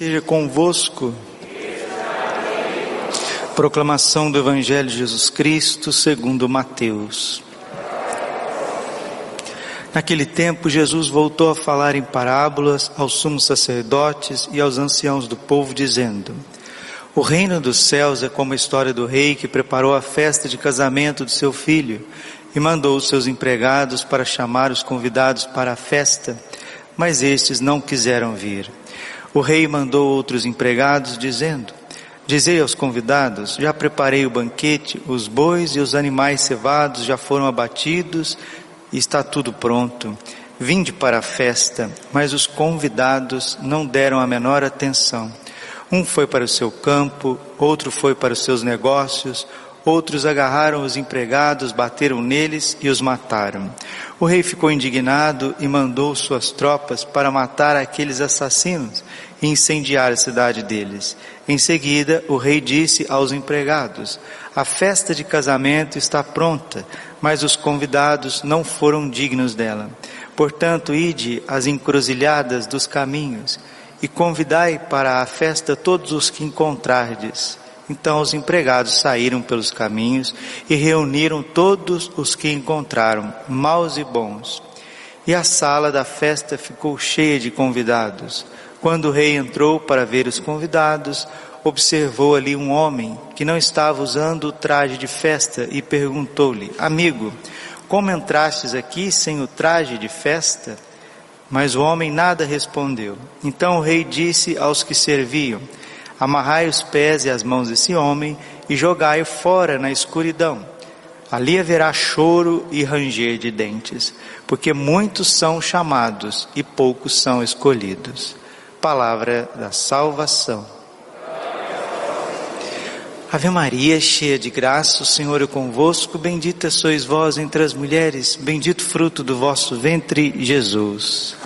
Esteja convosco. Proclamação do Evangelho de Jesus Cristo segundo Mateus. Naquele tempo, Jesus voltou a falar em parábolas aos sumos sacerdotes e aos anciãos do povo, dizendo: O reino dos céus é como a história do rei que preparou a festa de casamento de seu filho e mandou os seus empregados para chamar os convidados para a festa, mas estes não quiseram vir. O rei mandou outros empregados, dizendo: Dizei aos convidados: Já preparei o banquete, os bois e os animais cevados já foram abatidos e está tudo pronto. Vinde para a festa, mas os convidados não deram a menor atenção. Um foi para o seu campo, outro foi para os seus negócios, outros agarraram os empregados, bateram neles e os mataram. O rei ficou indignado e mandou suas tropas para matar aqueles assassinos e incendiar a cidade deles. Em seguida, o rei disse aos empregados: A festa de casamento está pronta, mas os convidados não foram dignos dela. Portanto, ide às encruzilhadas dos caminhos e convidai para a festa todos os que encontrardes. Então os empregados saíram pelos caminhos e reuniram todos os que encontraram, maus e bons. E a sala da festa ficou cheia de convidados. Quando o rei entrou para ver os convidados, observou ali um homem que não estava usando o traje de festa e perguntou-lhe: Amigo, como entrastes aqui sem o traje de festa? Mas o homem nada respondeu. Então o rei disse aos que serviam: amarrai os pés e as mãos desse homem e jogai-o fora na escuridão. Ali haverá choro e ranger de dentes, porque muitos são chamados e poucos são escolhidos. Palavra da salvação. Ave Maria, cheia de graça, o Senhor é convosco, bendita sois vós entre as mulheres, bendito fruto do vosso ventre, Jesus.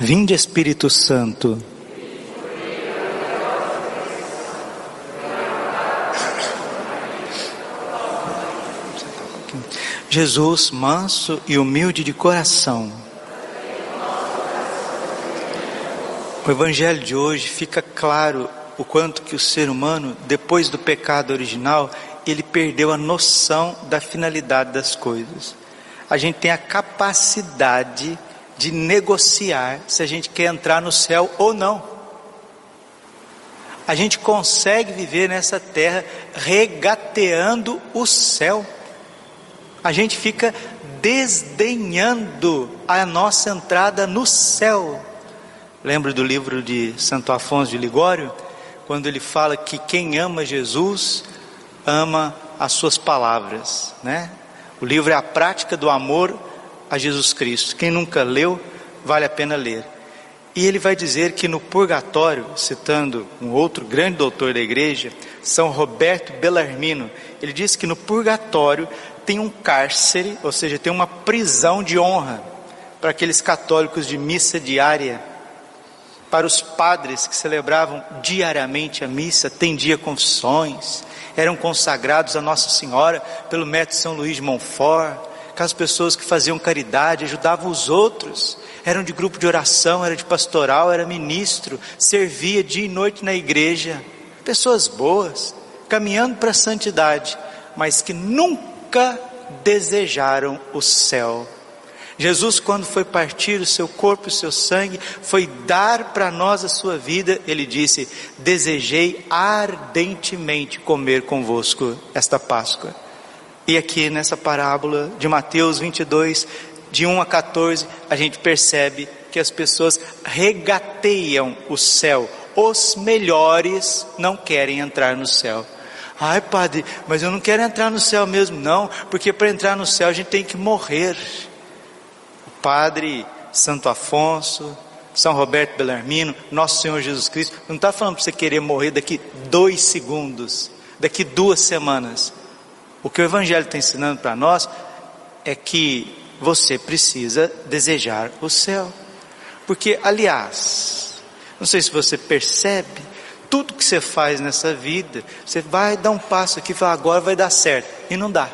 Vinde Espírito Santo. Jesus, manso e humilde de coração. O Evangelho de hoje fica claro o quanto que o ser humano, depois do pecado original, ele perdeu a noção da finalidade das coisas. A gente tem a capacidade de negociar se a gente quer entrar no céu ou não. A gente consegue viver nessa terra regateando o céu. A gente fica desdenhando a nossa entrada no céu. Lembro do livro de Santo Afonso de Ligório, quando ele fala que quem ama Jesus ama as suas palavras, né? O livro é a prática do amor a Jesus Cristo. Quem nunca leu, vale a pena ler. E ele vai dizer que no purgatório, citando um outro grande doutor da igreja, São Roberto Bellarmino, ele diz que no purgatório tem um cárcere, ou seja, tem uma prisão de honra para aqueles católicos de missa diária, para os padres que celebravam diariamente a missa, atendia confissões, eram consagrados a Nossa Senhora pelo método São Luís de Montfort, aquelas pessoas que faziam caridade, ajudavam os outros, eram de grupo de oração, era de pastoral, era ministro, servia dia e noite na igreja, pessoas boas, caminhando para a santidade, mas que nunca desejaram o céu. Jesus, quando foi partir o seu corpo e o seu sangue, foi dar para nós a sua vida, ele disse: Desejei ardentemente comer convosco esta Páscoa. E aqui nessa parábola de Mateus 22, de 1 a 14, a gente percebe que as pessoas regateiam o céu. Os melhores não querem entrar no céu. Ai, padre, mas eu não quero entrar no céu mesmo, não, porque para entrar no céu a gente tem que morrer. O padre Santo Afonso, São Roberto Belarmino, Nosso Senhor Jesus Cristo, não está falando para você querer morrer daqui dois segundos, daqui duas semanas. O que o Evangelho está ensinando para nós é que você precisa desejar o céu. Porque, aliás, não sei se você percebe, tudo que você faz nessa vida, você vai dar um passo aqui e fala, agora vai dar certo, e não dá.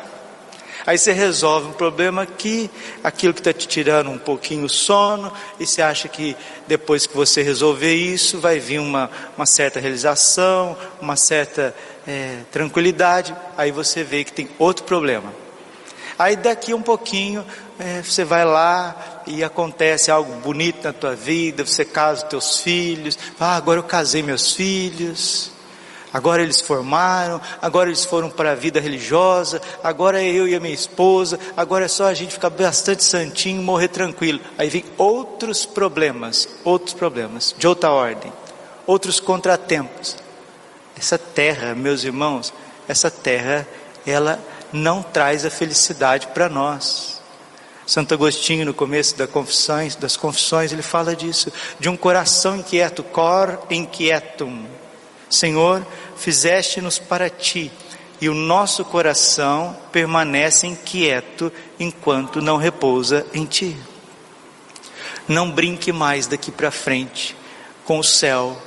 Aí você resolve um problema aqui, aquilo que está te tirando um pouquinho o sono, e você acha que depois que você resolver isso, vai vir uma, uma certa realização, uma certa é, tranquilidade. Aí você vê que tem outro problema. Aí daqui um pouquinho, é, você vai lá e acontece algo bonito na tua vida, você casa os teus filhos, ah, agora eu casei meus filhos agora eles formaram, agora eles foram para a vida religiosa, agora é eu e a minha esposa, agora é só a gente ficar bastante santinho, morrer tranquilo. Aí vem outros problemas, outros problemas, de outra ordem, outros contratempos. Essa terra, meus irmãos, essa terra, ela não traz a felicidade para nós. Santo Agostinho, no começo das confissões, das confissões, ele fala disso, de um coração inquieto, cor inquietum. Senhor, fizeste-nos para ti, e o nosso coração permanece inquieto enquanto não repousa em ti. Não brinque mais daqui para frente com o céu.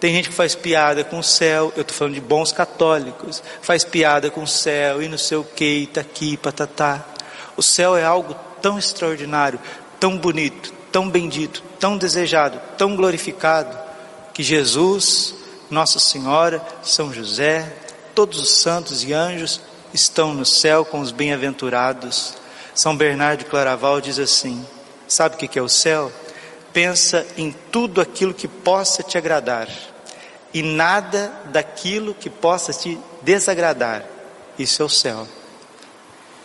Tem gente que faz piada com o céu, eu estou falando de bons católicos, faz piada com o céu e não sei o que, tá aqui, patatá. O céu é algo tão extraordinário, tão bonito, tão bendito, tão desejado, tão glorificado, que Jesus nossa Senhora, São José, todos os santos e anjos estão no céu com os bem-aventurados. São Bernardo de Claraval diz assim: Sabe o que é o céu? Pensa em tudo aquilo que possa te agradar e nada daquilo que possa te desagradar. Isso é o céu.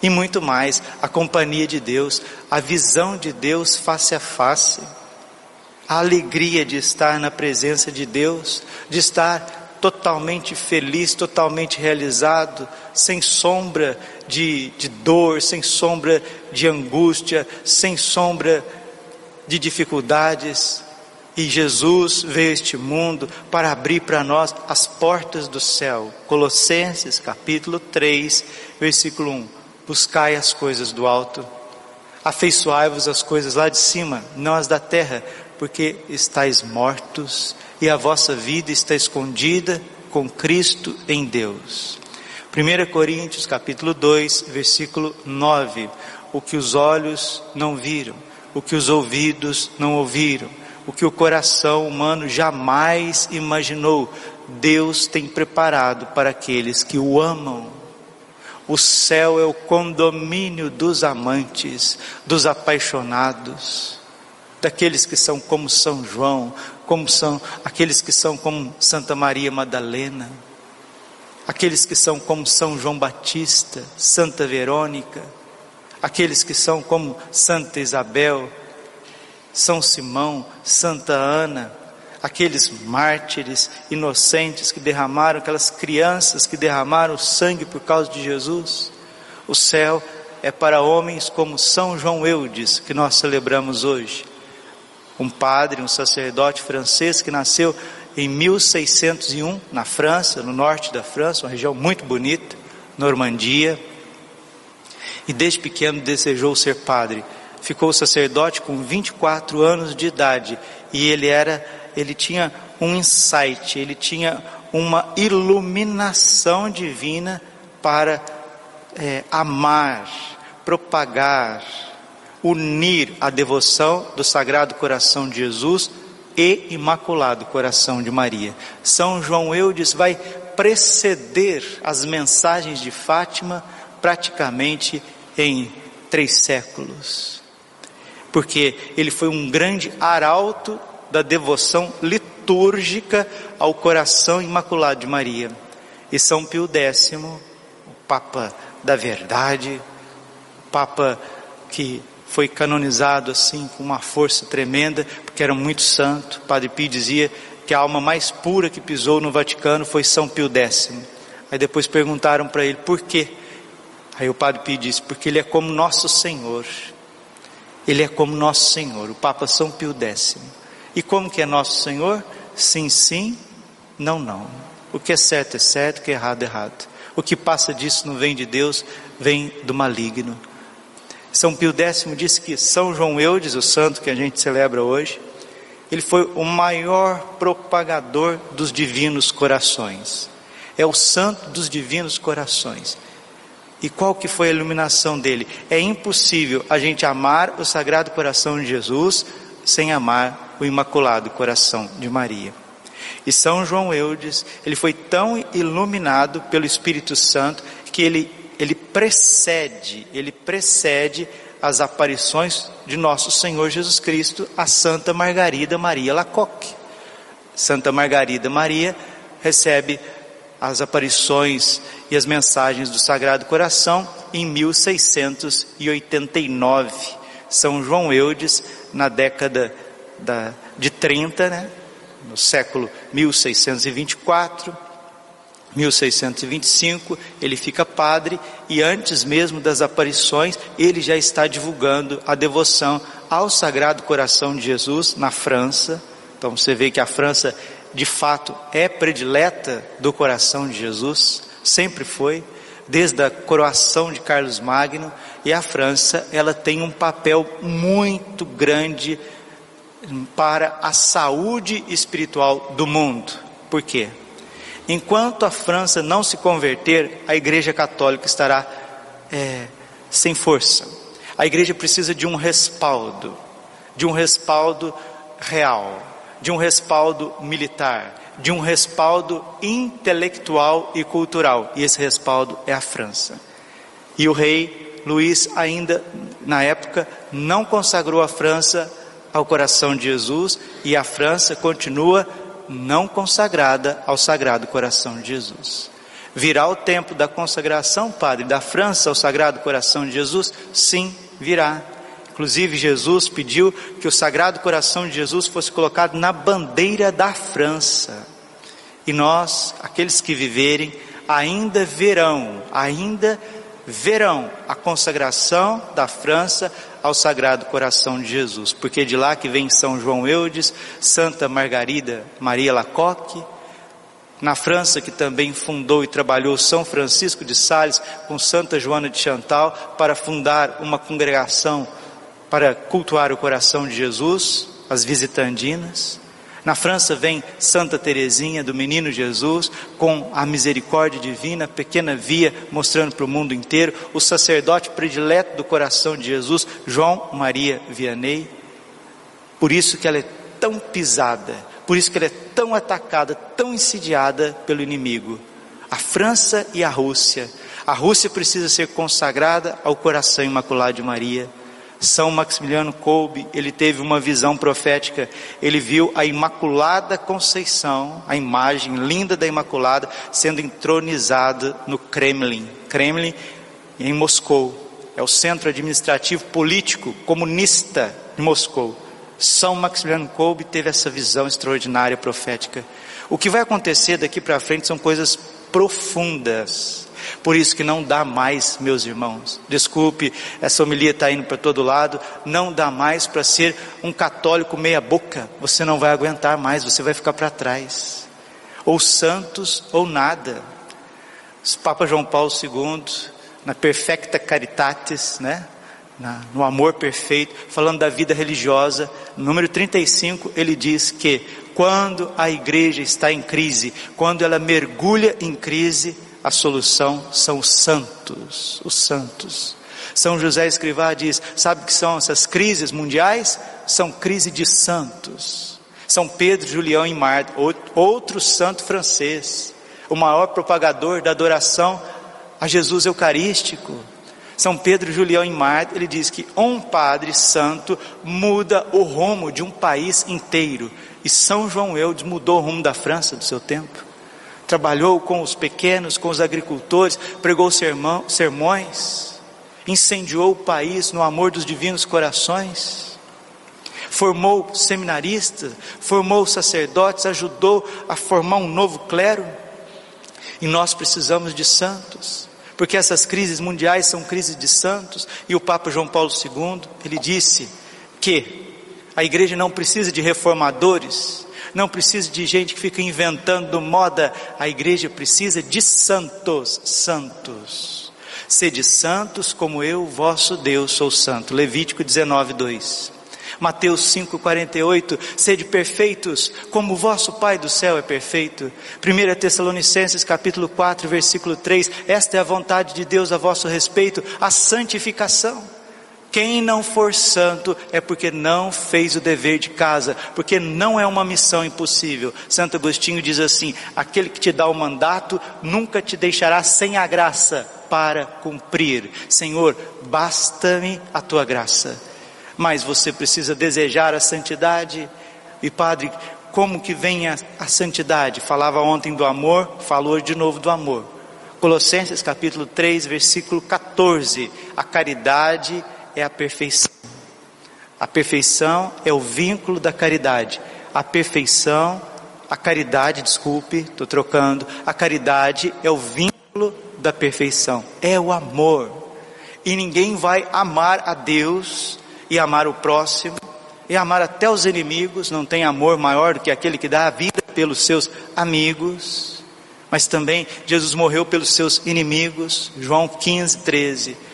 E muito mais, a companhia de Deus, a visão de Deus face a face a alegria de estar na presença de Deus, de estar totalmente feliz, totalmente realizado, sem sombra de, de dor, sem sombra de angústia, sem sombra de dificuldades. E Jesus veio a este mundo para abrir para nós as portas do céu. Colossenses capítulo 3, versículo 1. Buscai as coisas do alto, afeiçoai-vos as coisas lá de cima, não as da terra, porque estáis mortos e a vossa vida está escondida com Cristo em Deus. 1 Coríntios capítulo 2, versículo 9. O que os olhos não viram, o que os ouvidos não ouviram, o que o coração humano jamais imaginou, Deus tem preparado para aqueles que o amam. O céu é o condomínio dos amantes, dos apaixonados daqueles que são como São João, como são aqueles que são como Santa Maria Madalena, aqueles que são como São João Batista, Santa Verônica, aqueles que são como Santa Isabel, São Simão, Santa Ana, aqueles mártires inocentes que derramaram, aquelas crianças que derramaram sangue por causa de Jesus. O céu é para homens como São João Eudes, que nós celebramos hoje um padre, um sacerdote francês que nasceu em 1601 na França, no norte da França, uma região muito bonita, Normandia. E desde pequeno desejou ser padre. Ficou sacerdote com 24 anos de idade e ele era, ele tinha um insight, ele tinha uma iluminação divina para é, amar, propagar, unir a devoção do Sagrado Coração de Jesus e Imaculado Coração de Maria. São João Eudes vai preceder as mensagens de Fátima praticamente em três séculos, porque ele foi um grande arauto da devoção litúrgica ao coração imaculado de Maria. E São Pio X, o Papa da Verdade, o Papa que foi canonizado assim com uma força tremenda, porque era muito santo. Padre Pio dizia que a alma mais pura que pisou no Vaticano foi São Pio X. Aí depois perguntaram para ele por quê. Aí o Padre Pio disse: porque ele é como nosso Senhor. Ele é como nosso Senhor, o Papa São Pio X. E como que é nosso Senhor? Sim, sim, não, não. O que é certo é certo, o que é errado é errado. O que passa disso não vem de Deus, vem do maligno. São Pio X disse que São João Eudes, o santo que a gente celebra hoje, ele foi o maior propagador dos divinos corações. É o santo dos divinos corações. E qual que foi a iluminação dele? É impossível a gente amar o Sagrado Coração de Jesus sem amar o Imaculado Coração de Maria. E São João Eudes, ele foi tão iluminado pelo Espírito Santo que ele, ele precede, ele precede as aparições de nosso Senhor Jesus Cristo a Santa Margarida Maria Lacoque. Santa Margarida Maria recebe as aparições e as mensagens do Sagrado Coração em 1689. São João Eudes, na década da, de 30, né? no século 1624, 1625, ele fica padre e antes mesmo das aparições, ele já está divulgando a devoção ao Sagrado Coração de Jesus na França. Então você vê que a França de fato é predileta do coração de Jesus, sempre foi, desde a coroação de Carlos Magno, e a França, ela tem um papel muito grande para a saúde espiritual do mundo. Por quê? Enquanto a França não se converter, a Igreja Católica estará é, sem força. A Igreja precisa de um respaldo, de um respaldo real, de um respaldo militar, de um respaldo intelectual e cultural. E esse respaldo é a França. E o rei Luís ainda na época não consagrou a França ao coração de Jesus e a França continua não consagrada ao Sagrado Coração de Jesus. Virá o tempo da consagração, Padre, da França ao Sagrado Coração de Jesus? Sim, virá. Inclusive, Jesus pediu que o Sagrado Coração de Jesus fosse colocado na bandeira da França. E nós, aqueles que viverem, ainda verão, ainda verão a consagração da França ao Sagrado Coração de Jesus, porque de lá que vem São João Eudes, Santa Margarida Maria Lacoque, na França que também fundou e trabalhou São Francisco de Sales com Santa Joana de Chantal para fundar uma congregação para cultuar o coração de Jesus, as visitandinas. Na França vem Santa Teresinha do Menino Jesus com a misericórdia divina, pequena via mostrando para o mundo inteiro, o sacerdote predileto do coração de Jesus, João Maria Vianney. Por isso que ela é tão pisada, por isso que ela é tão atacada, tão insidiada pelo inimigo. A França e a Rússia. A Rússia precisa ser consagrada ao coração imaculado de Maria. São Maximiliano Kolbe, ele teve uma visão profética, ele viu a Imaculada Conceição, a imagem linda da Imaculada, sendo entronizada no Kremlin. Kremlin em Moscou, é o centro administrativo político comunista de Moscou. São Maximiliano Kolbe teve essa visão extraordinária profética. O que vai acontecer daqui para frente são coisas profundas por isso que não dá mais, meus irmãos. Desculpe, essa homilia está indo para todo lado. Não dá mais para ser um católico meia boca. Você não vai aguentar mais, você vai ficar para trás. Ou santos ou nada. Papa João Paulo II, na Perfecta Caritatis, né? No amor perfeito, falando da vida religiosa, número 35, ele diz que quando a igreja está em crise, quando ela mergulha em crise, a solução são os santos, os santos. São José Escrivá diz: sabe que são essas crises mundiais? São crises de santos. São Pedro, Julião e Marte, outro santo francês, o maior propagador da adoração a Jesus Eucarístico. São Pedro, Julião e Marte, ele diz que um padre santo muda o rumo de um país inteiro. E São João Eudes mudou o rumo da França do seu tempo trabalhou com os pequenos, com os agricultores, pregou sermão, sermões, incendiou o país no amor dos divinos corações, formou seminaristas, formou sacerdotes, ajudou a formar um novo clero. E nós precisamos de santos, porque essas crises mundiais são crises de santos, e o Papa João Paulo II, ele disse que a igreja não precisa de reformadores, não precisa de gente que fica inventando moda, a igreja precisa de santos, santos. Sede santos como eu, vosso Deus, sou santo. Levítico 19, 2. Mateus 5,48, sede perfeitos, como o vosso Pai do céu é perfeito. 1 Tessalonicenses capítulo 4, versículo 3, esta é a vontade de Deus a vosso respeito, a santificação. Quem não for santo é porque não fez o dever de casa, porque não é uma missão impossível. Santo Agostinho diz assim: aquele que te dá o mandato nunca te deixará sem a graça para cumprir. Senhor, basta-me a tua graça mas você precisa desejar a santidade. E padre, como que vem a, a santidade? Falava ontem do amor, falou de novo do amor. Colossenses capítulo 3, versículo 14. A caridade é a perfeição. A perfeição é o vínculo da caridade. A perfeição, a caridade, desculpe, estou trocando. A caridade é o vínculo da perfeição. É o amor. E ninguém vai amar a Deus e amar o próximo, e amar até os inimigos, não tem amor maior do que aquele que dá a vida pelos seus amigos, mas também Jesus morreu pelos seus inimigos, João 15, 13.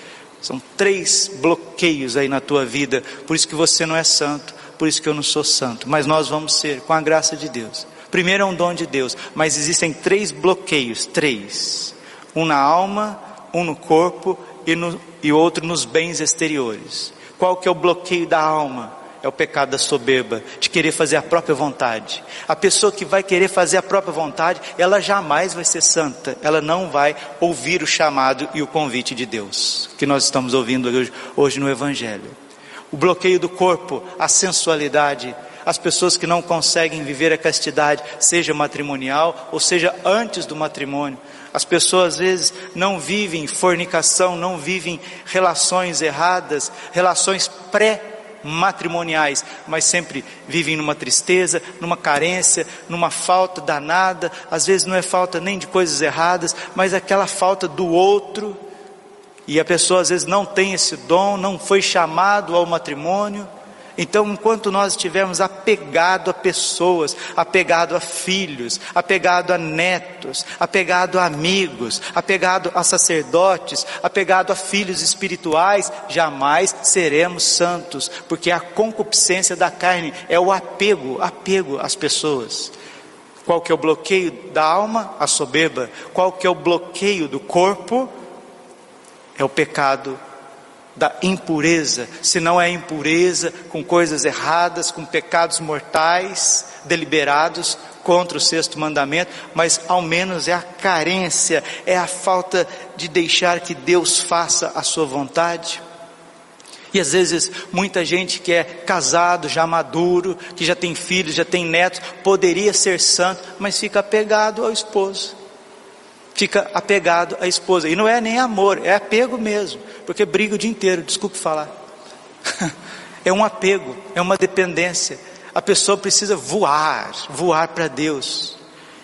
São três bloqueios aí na tua vida, por isso que você não é santo, por isso que eu não sou santo, mas nós vamos ser, com a graça de Deus. Primeiro é um dom de Deus, mas existem três bloqueios, três: um na alma, um no corpo e, no, e outro nos bens exteriores. Qual que é o bloqueio da alma? É o pecado da soberba, de querer fazer a própria vontade. A pessoa que vai querer fazer a própria vontade, ela jamais vai ser santa, ela não vai ouvir o chamado e o convite de Deus, que nós estamos ouvindo hoje, hoje no Evangelho. O bloqueio do corpo, a sensualidade, as pessoas que não conseguem viver a castidade, seja matrimonial ou seja antes do matrimônio, as pessoas às vezes não vivem fornicação, não vivem relações erradas, relações pré-matrimoniais, mas sempre vivem numa tristeza, numa carência, numa falta danada. Às vezes não é falta nem de coisas erradas, mas aquela falta do outro. E a pessoa às vezes não tem esse dom, não foi chamado ao matrimônio. Então, enquanto nós estivermos apegado a pessoas, apegado a filhos, apegado a netos, apegado a amigos, apegado a sacerdotes, apegado a filhos espirituais, jamais seremos santos, porque a concupiscência da carne é o apego, apego às pessoas. Qual que é o bloqueio da alma? A soberba. Qual que é o bloqueio do corpo? É o pecado da impureza, se não é impureza com coisas erradas, com pecados mortais deliberados contra o sexto mandamento, mas ao menos é a carência, é a falta de deixar que Deus faça a sua vontade. E às vezes muita gente que é casado, já maduro, que já tem filhos, já tem netos, poderia ser santo, mas fica apegado ao esposo fica apegado à esposa. E não é nem amor, é apego mesmo, porque briga o dia inteiro, desculpe falar. é um apego, é uma dependência. A pessoa precisa voar, voar para Deus.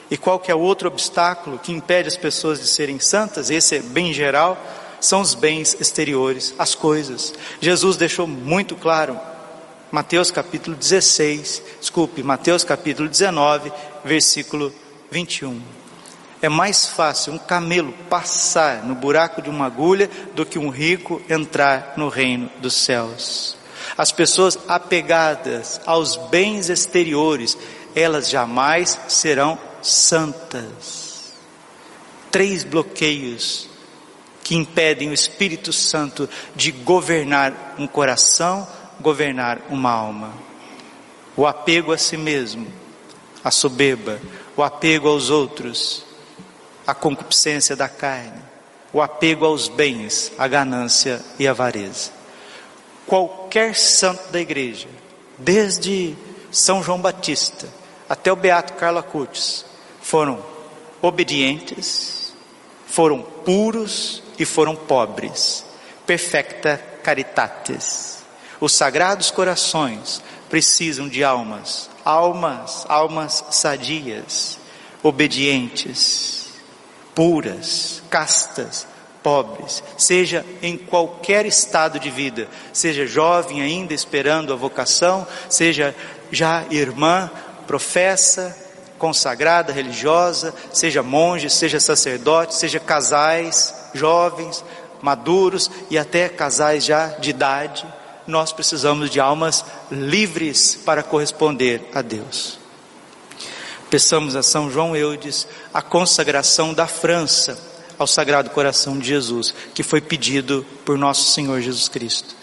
E qual que é o outro obstáculo que impede as pessoas de serem santas? Esse é bem geral, são os bens exteriores, as coisas. Jesus deixou muito claro, Mateus capítulo 16, desculpe, Mateus capítulo 19, versículo 21. É mais fácil um camelo passar no buraco de uma agulha do que um rico entrar no reino dos céus. As pessoas apegadas aos bens exteriores, elas jamais serão santas. Três bloqueios que impedem o Espírito Santo de governar um coração, governar uma alma. O apego a si mesmo, a soberba, o apego aos outros, a concupiscência da carne, o apego aos bens, a ganância e a avareza. Qualquer santo da igreja, desde São João Batista até o Beato Carlo Acutis, foram obedientes, foram puros e foram pobres. Perfecta caritatis. Os sagrados corações precisam de almas, almas, almas sadias, obedientes puras, castas, pobres, seja em qualquer estado de vida, seja jovem ainda esperando a vocação, seja já irmã, professa, consagrada, religiosa, seja monge, seja sacerdote, seja casais, jovens, maduros e até casais já de idade, nós precisamos de almas livres para corresponder a Deus. Peçamos a São João Eudes a consagração da França ao Sagrado Coração de Jesus, que foi pedido por nosso Senhor Jesus Cristo.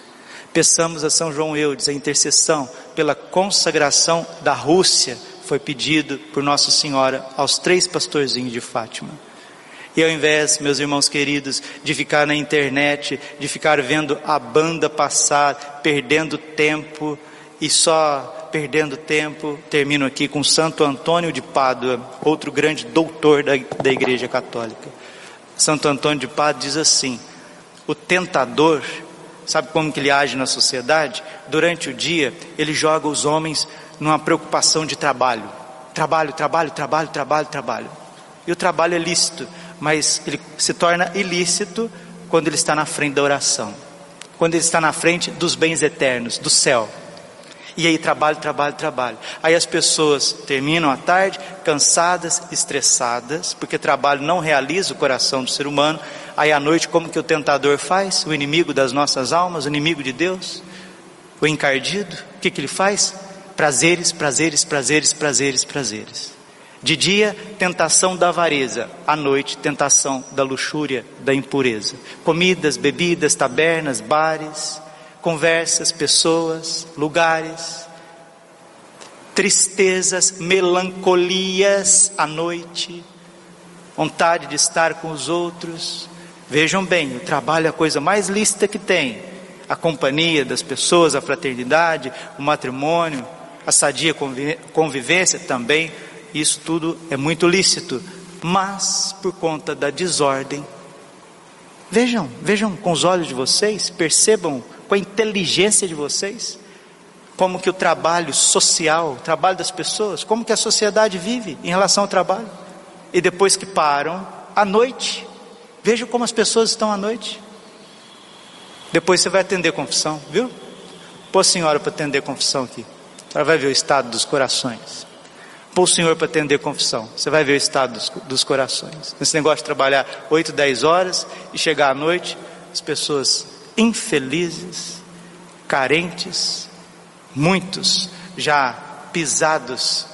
Peçamos a São João Eudes a intercessão pela consagração da Rússia, foi pedido por Nossa Senhora aos três pastorzinhos de Fátima. E ao invés, meus irmãos queridos, de ficar na internet, de ficar vendo a banda passar, perdendo tempo e só perdendo tempo, termino aqui com Santo Antônio de Pádua, outro grande doutor da, da Igreja Católica. Santo Antônio de Pádua diz assim: o tentador, sabe como que ele age na sociedade? Durante o dia, ele joga os homens numa preocupação de trabalho. Trabalho, trabalho, trabalho, trabalho, trabalho. E o trabalho é lícito, mas ele se torna ilícito quando ele está na frente da oração, quando ele está na frente dos bens eternos, do céu. E aí trabalho, trabalho, trabalho. Aí as pessoas terminam a tarde cansadas, estressadas, porque trabalho não realiza o coração do ser humano. Aí à noite, como que o tentador faz? O inimigo das nossas almas, o inimigo de Deus, o encardido, o que, que ele faz? Prazeres, prazeres, prazeres, prazeres, prazeres. De dia, tentação da avareza, à noite, tentação da luxúria, da impureza. Comidas, bebidas, tabernas, bares, conversas, pessoas, lugares, tristezas, melancolias à noite, vontade de estar com os outros. Vejam bem, o trabalho é a coisa mais lícita que tem. A companhia das pessoas, a fraternidade, o matrimônio, a sadia convivência também, isso tudo é muito lícito, mas por conta da desordem, vejam, vejam com os olhos de vocês, percebam com a inteligência de vocês, como que o trabalho social, o trabalho das pessoas, como que a sociedade vive em relação ao trabalho. E depois que param, à noite, vejam como as pessoas estão à noite. Depois você vai atender confissão, viu? Pô senhora para atender confissão aqui. Ela vai ver o estado dos corações. Pô senhor para atender confissão. Você vai ver o estado dos, dos corações. Esse negócio de trabalhar 8, 10 horas e chegar à noite, as pessoas infelizes, carentes, muitos já pisados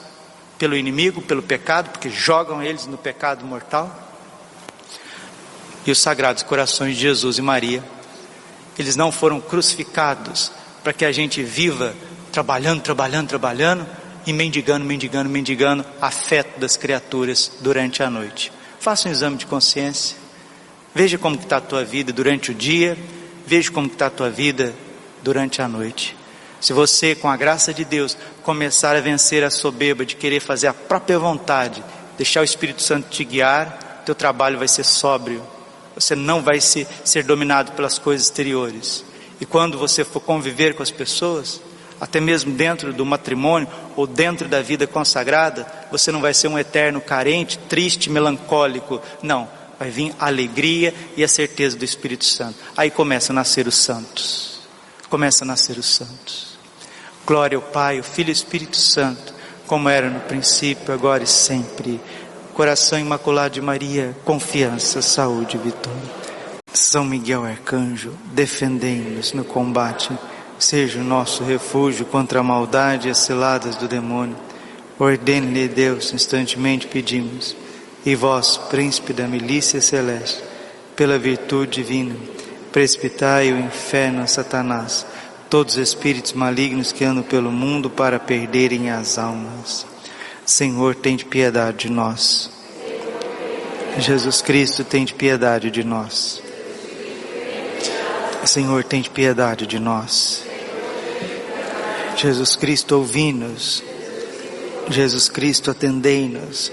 pelo inimigo, pelo pecado, porque jogam eles no pecado mortal. E os sagrados corações de Jesus e Maria, eles não foram crucificados para que a gente viva trabalhando, trabalhando, trabalhando e mendigando, mendigando, mendigando afeto das criaturas durante a noite. Faça um exame de consciência. Veja como está a tua vida durante o dia, veja como está a tua vida durante a noite. Se você, com a graça de Deus, começar a vencer a soberba de querer fazer a própria vontade, deixar o Espírito Santo te guiar, teu trabalho vai ser sóbrio. Você não vai ser, ser dominado pelas coisas exteriores. E quando você for conviver com as pessoas, até mesmo dentro do matrimônio ou dentro da vida consagrada, você não vai ser um eterno carente, triste, melancólico. Não, vai vir a alegria e a certeza do Espírito Santo. Aí começa a nascer os santos. Começa a nascer os santos. Glória ao Pai, ao Filho e ao Espírito Santo, como era no princípio, agora e sempre. Coração imaculado de Maria, confiança, saúde e vitória. São Miguel Arcanjo, defendei-nos no combate seja o nosso refúgio contra a maldade e as ciladas do demônio. Ordene-lhe Deus, instantemente pedimos. E vós, príncipe da milícia celeste, pela virtude divina, precipitai o inferno a Satanás, todos os espíritos malignos que andam pelo mundo para perderem as almas. Senhor, tem de piedade de nós. Jesus Cristo, tem de piedade de nós. Senhor, tem de piedade de nós. Jesus Cristo, ouvi-nos. Jesus Cristo, atendei-nos.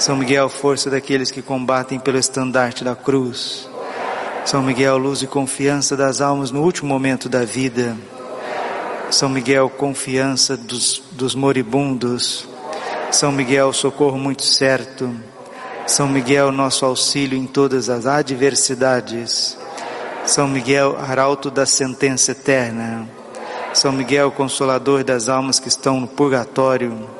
São Miguel, força daqueles que combatem pelo estandarte da cruz. São Miguel, luz e confiança das almas no último momento da vida. São Miguel, confiança dos, dos moribundos. São Miguel, socorro muito certo. São Miguel, nosso auxílio em todas as adversidades. São Miguel, arauto da sentença eterna. São Miguel, consolador das almas que estão no purgatório.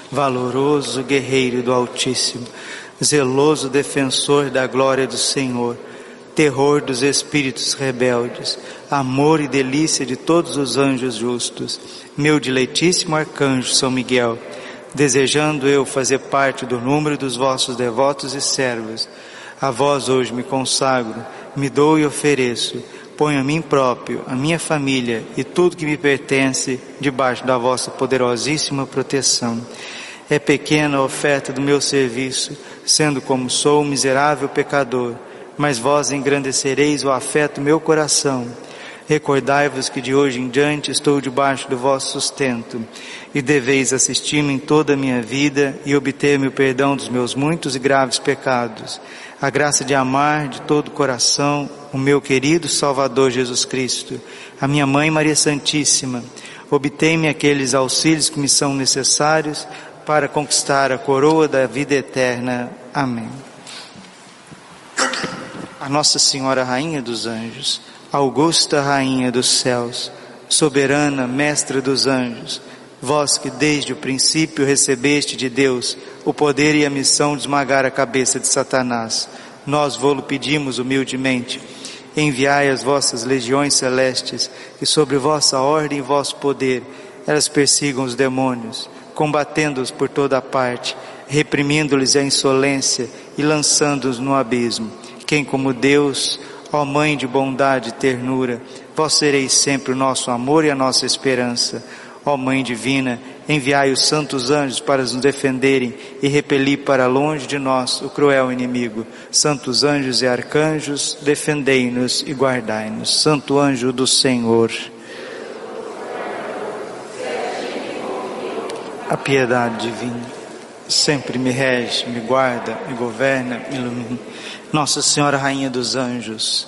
valoroso guerreiro do Altíssimo, zeloso defensor da glória do Senhor, terror dos espíritos rebeldes, amor e delícia de todos os anjos justos, meu diletíssimo arcanjo São Miguel, desejando eu fazer parte do número dos vossos devotos e servos, a vós hoje me consagro, me dou e ofereço, ponho a mim próprio, a minha família e tudo que me pertence debaixo da vossa poderosíssima proteção. É pequena a oferta do meu serviço, sendo como sou um miserável pecador, mas vós engrandecereis o afeto do meu coração. Recordai-vos que de hoje em diante estou debaixo do vosso sustento e deveis assistir-me em toda a minha vida e obter-me o perdão dos meus muitos e graves pecados a graça de amar de todo o coração o meu querido Salvador Jesus Cristo, a minha Mãe Maria Santíssima. Obtém-me aqueles auxílios que me são necessários para conquistar a coroa da vida eterna. Amém. A Nossa Senhora Rainha dos Anjos, Augusta Rainha dos Céus, soberana Mestra dos Anjos, vós que desde o princípio recebeste de Deus o poder e a missão de esmagar a cabeça de Satanás. Nós vô-lo pedimos humildemente. Enviai as vossas legiões celestes, que sobre vossa ordem e vosso poder elas persigam os demônios, combatendo-os por toda parte, reprimindo-lhes a insolência e lançando-os no abismo. Quem como Deus, ó Mãe de bondade e ternura, vós sereis sempre o nosso amor e a nossa esperança. Ó Mãe Divina, enviai os santos anjos para nos defenderem e repelir para longe de nós o cruel inimigo. Santos anjos e arcanjos, defendei-nos e guardai-nos. Santo anjo do Senhor. A piedade divina sempre me rege, me guarda, me governa, me ilumina. Nossa Senhora Rainha dos Anjos,